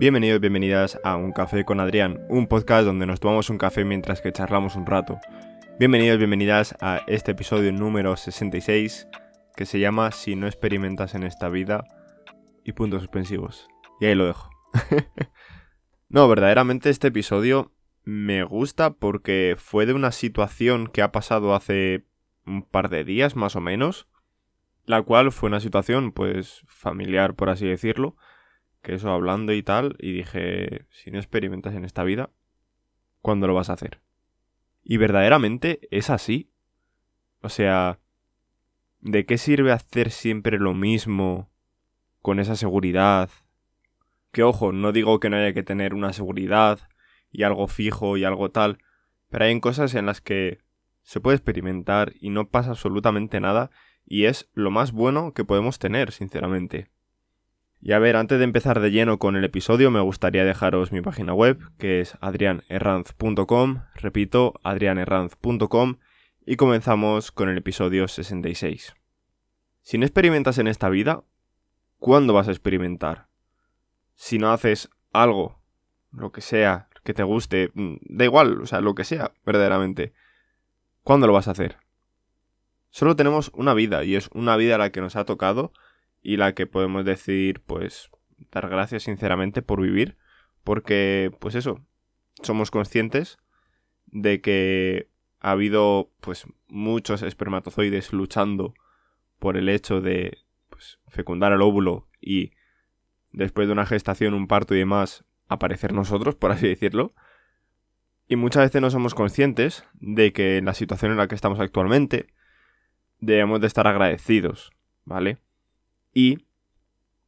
Bienvenidos y bienvenidas a Un Café con Adrián, un podcast donde nos tomamos un café mientras que charlamos un rato. Bienvenidos y bienvenidas a este episodio número 66 que se llama Si no experimentas en esta vida y puntos suspensivos. Y ahí lo dejo. no, verdaderamente este episodio me gusta porque fue de una situación que ha pasado hace un par de días más o menos, la cual fue una situación pues familiar por así decirlo, eso hablando y tal, y dije, si no experimentas en esta vida, ¿cuándo lo vas a hacer? Y verdaderamente es así. O sea, ¿de qué sirve hacer siempre lo mismo con esa seguridad? Que ojo, no digo que no haya que tener una seguridad y algo fijo y algo tal, pero hay cosas en las que se puede experimentar y no pasa absolutamente nada y es lo más bueno que podemos tener, sinceramente. Y a ver, antes de empezar de lleno con el episodio, me gustaría dejaros mi página web, que es adrianerranz.com, repito, adrianerranz.com, y comenzamos con el episodio 66. Si no experimentas en esta vida, ¿cuándo vas a experimentar? Si no haces algo, lo que sea, que te guste, mm, da igual, o sea, lo que sea, verdaderamente, ¿cuándo lo vas a hacer? Solo tenemos una vida, y es una vida a la que nos ha tocado, y la que podemos decir, pues, dar gracias sinceramente por vivir, porque, pues eso, somos conscientes de que ha habido, pues, muchos espermatozoides luchando por el hecho de, pues, fecundar el óvulo y después de una gestación, un parto y demás, aparecer nosotros, por así decirlo. Y muchas veces no somos conscientes de que en la situación en la que estamos actualmente debemos de estar agradecidos, ¿vale? Y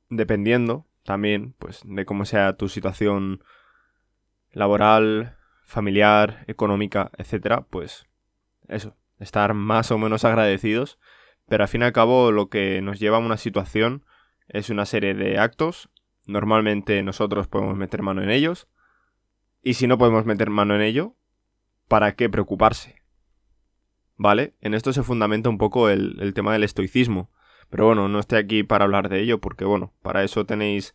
dependiendo también, pues, de cómo sea tu situación laboral, familiar, económica, etcétera, pues eso, estar más o menos agradecidos, pero al fin y al cabo lo que nos lleva a una situación es una serie de actos, normalmente nosotros podemos meter mano en ellos, y si no podemos meter mano en ello, ¿para qué preocuparse? ¿Vale? En esto se fundamenta un poco el, el tema del estoicismo, pero bueno, no estoy aquí para hablar de ello porque bueno, para eso tenéis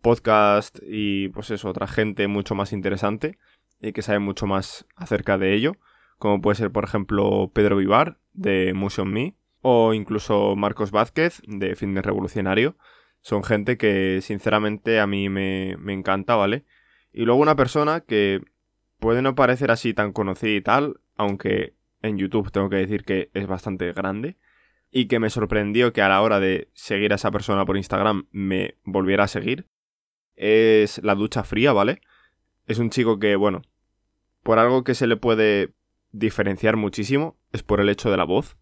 podcast y pues eso, otra gente mucho más interesante y que sabe mucho más acerca de ello, como puede ser por ejemplo Pedro Vivar de Motion Me o incluso Marcos Vázquez de Fitness Revolucionario. Son gente que sinceramente a mí me, me encanta, ¿vale? Y luego una persona que puede no parecer así tan conocida y tal, aunque en YouTube tengo que decir que es bastante grande, y que me sorprendió que a la hora de seguir a esa persona por Instagram me volviera a seguir es la ducha fría, ¿vale? Es un chico que, bueno, por algo que se le puede diferenciar muchísimo es por el hecho de la voz,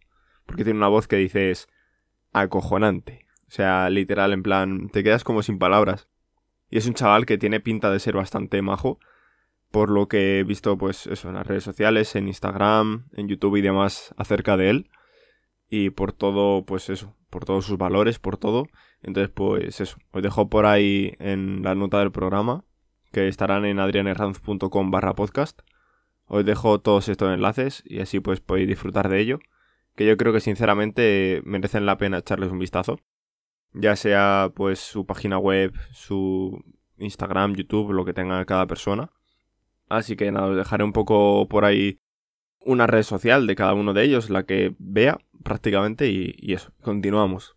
porque tiene una voz que dices acojonante, o sea, literal, en plan, te quedas como sin palabras. Y es un chaval que tiene pinta de ser bastante majo, por lo que he visto, pues eso, en las redes sociales, en Instagram, en YouTube y demás acerca de él y por todo, pues eso, por todos sus valores, por todo. Entonces, pues eso, os dejo por ahí en la nota del programa, que estarán en adrianerranz.com barra podcast. Os dejo todos estos enlaces y así pues podéis disfrutar de ello, que yo creo que sinceramente merecen la pena echarles un vistazo. Ya sea pues su página web, su Instagram, YouTube, lo que tenga cada persona. Así que nada, os dejaré un poco por ahí una red social de cada uno de ellos, la que vea prácticamente y, eso, continuamos.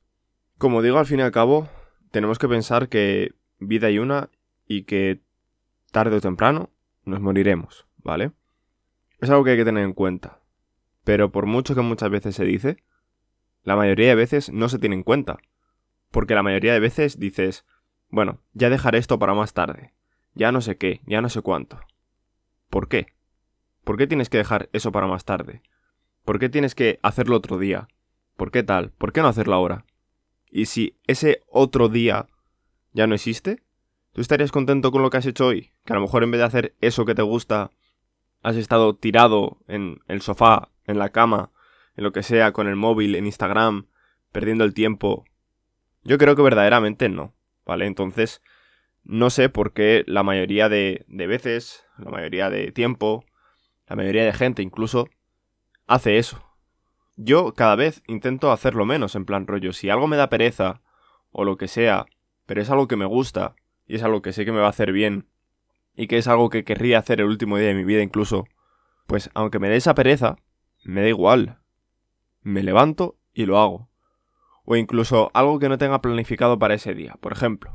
Como digo, al fin y al cabo, tenemos que pensar que vida hay una y que tarde o temprano nos moriremos, ¿vale? Es algo que hay que tener en cuenta. Pero por mucho que muchas veces se dice, la mayoría de veces no se tiene en cuenta. Porque la mayoría de veces dices, bueno, ya dejaré esto para más tarde. Ya no sé qué, ya no sé cuánto. ¿Por qué? ¿Por qué tienes que dejar eso para más tarde? ¿Por qué tienes que hacerlo otro día? ¿Por qué tal? ¿Por qué no hacerlo ahora? Y si ese otro día ya no existe, ¿tú estarías contento con lo que has hecho hoy? Que a lo mejor en vez de hacer eso que te gusta, has estado tirado en el sofá, en la cama, en lo que sea, con el móvil, en Instagram, perdiendo el tiempo. Yo creo que verdaderamente no, ¿vale? Entonces, no sé por qué la mayoría de, de veces, la mayoría de tiempo, la mayoría de gente incluso, hace eso. Yo cada vez intento hacerlo menos, en plan rollo, si algo me da pereza, o lo que sea, pero es algo que me gusta, y es algo que sé que me va a hacer bien y que es algo que querría hacer el último día de mi vida incluso, pues aunque me dé esa pereza, me da igual. Me levanto y lo hago. O incluso algo que no tenga planificado para ese día. Por ejemplo,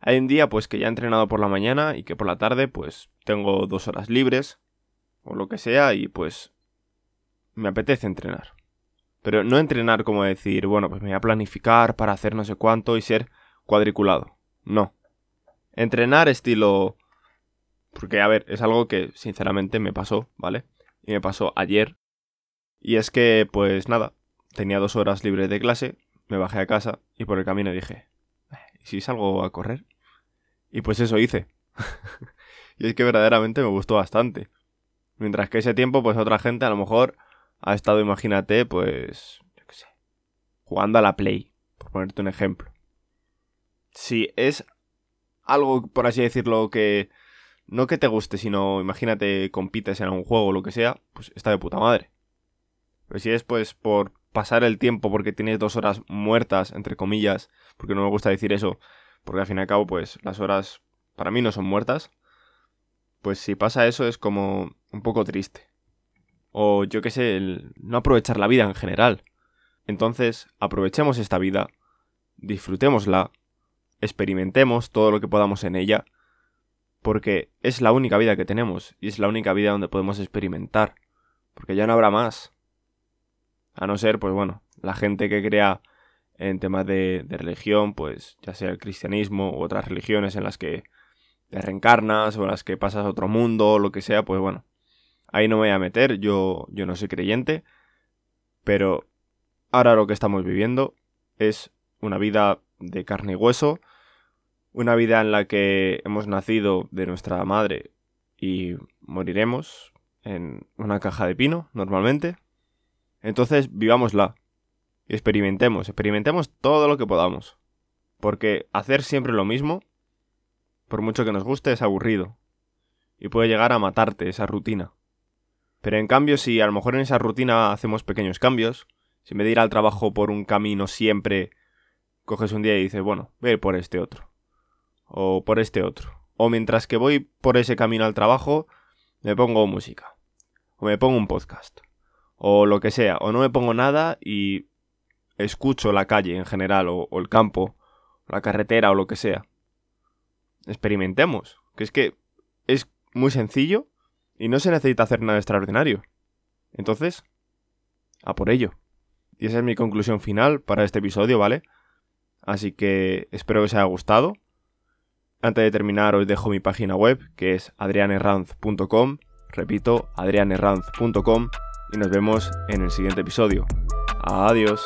hay un día pues que ya he entrenado por la mañana y que por la tarde pues tengo dos horas libres o lo que sea y pues me apetece entrenar. Pero no entrenar como decir, bueno, pues me voy a planificar para hacer no sé cuánto y ser cuadriculado. No. Entrenar estilo... Porque, a ver, es algo que sinceramente me pasó, ¿vale? Y me pasó ayer. Y es que, pues nada, tenía dos horas libres de clase, me bajé a casa y por el camino dije, ¿y si salgo a correr? Y pues eso hice. y es que verdaderamente me gustó bastante. Mientras que ese tiempo, pues otra gente a lo mejor ha estado, imagínate, pues, yo qué sé, jugando a la Play, por ponerte un ejemplo. Si es algo, por así decirlo, que no que te guste, sino imagínate compites en un juego o lo que sea, pues está de puta madre. Pero si es pues por pasar el tiempo porque tienes dos horas muertas, entre comillas, porque no me gusta decir eso, porque al fin y al cabo pues las horas para mí no son muertas, pues si pasa eso es como un poco triste. O yo qué sé, el no aprovechar la vida en general. Entonces, aprovechemos esta vida, disfrutémosla, experimentemos todo lo que podamos en ella, porque es la única vida que tenemos y es la única vida donde podemos experimentar, porque ya no habrá más. A no ser, pues bueno, la gente que crea en temas de, de religión, pues ya sea el cristianismo u otras religiones en las que te reencarnas o en las que pasas a otro mundo o lo que sea, pues bueno, ahí no me voy a meter, yo, yo no soy creyente, pero ahora lo que estamos viviendo es una vida de carne y hueso, una vida en la que hemos nacido de nuestra madre y moriremos en una caja de pino, normalmente. Entonces, vivámosla. Y experimentemos, experimentemos todo lo que podamos. Porque hacer siempre lo mismo, por mucho que nos guste, es aburrido. Y puede llegar a matarte esa rutina. Pero en cambio, si a lo mejor en esa rutina hacemos pequeños cambios, si me de ir al trabajo por un camino siempre, coges un día y dices, bueno, voy a ir por este otro. O por este otro. O mientras que voy por ese camino al trabajo, me pongo música. O me pongo un podcast. O lo que sea. O no me pongo nada y escucho la calle en general. O, o el campo. O la carretera o lo que sea. Experimentemos. Que es que es muy sencillo y no se necesita hacer nada extraordinario. Entonces, a por ello. Y esa es mi conclusión final para este episodio, ¿vale? Así que espero que os haya gustado. Antes de terminar, os dejo mi página web, que es adrianerranz.com. Repito, adrianerranz.com. Y nos vemos en el siguiente episodio. Adiós.